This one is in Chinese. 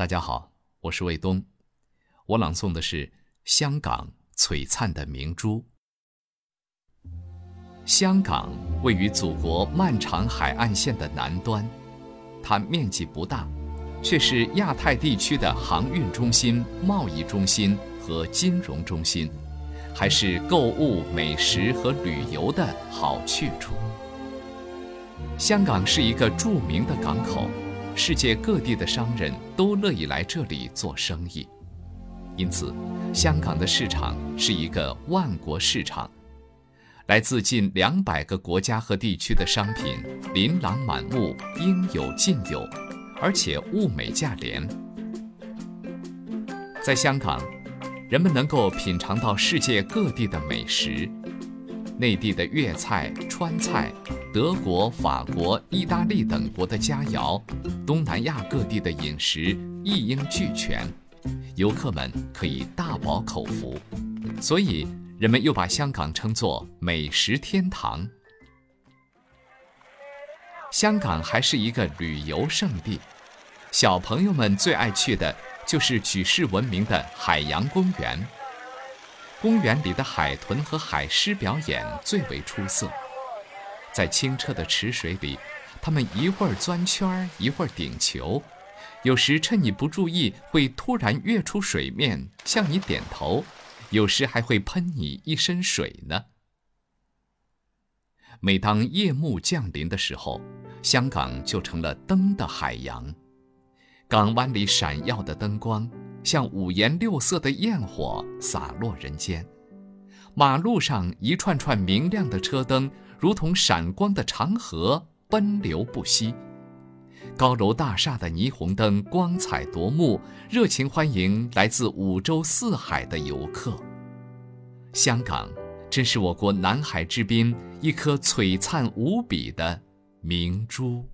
大家好，我是卫东，我朗诵的是香港璀璨的明珠。香港位于祖国漫长海岸线的南端，它面积不大，却是亚太地区的航运中心、贸易中心和金融中心，还是购物、美食和旅游的好去处。香港是一个著名的港口。世界各地的商人都乐意来这里做生意，因此，香港的市场是一个万国市场，来自近两百个国家和地区的商品琳琅满目，应有尽有，而且物美价廉。在香港，人们能够品尝到世界各地的美食。内地的粤菜、川菜，德国、法国、意大利等国的佳肴，东南亚各地的饮食一应俱全，游客们可以大饱口福。所以，人们又把香港称作美食天堂。香港还是一个旅游胜地，小朋友们最爱去的就是举世闻名的海洋公园。公园里的海豚和海狮表演最为出色，在清澈的池水里，它们一会儿钻圈，一会儿顶球，有时趁你不注意会突然跃出水面向你点头，有时还会喷你一身水呢。每当夜幕降临的时候，香港就成了灯的海洋，港湾里闪耀的灯光。像五颜六色的焰火洒落人间，马路上一串串明亮的车灯，如同闪光的长河奔流不息。高楼大厦的霓虹灯光彩夺目，热情欢迎来自五洲四海的游客。香港真是我国南海之滨一颗璀璨无比的明珠。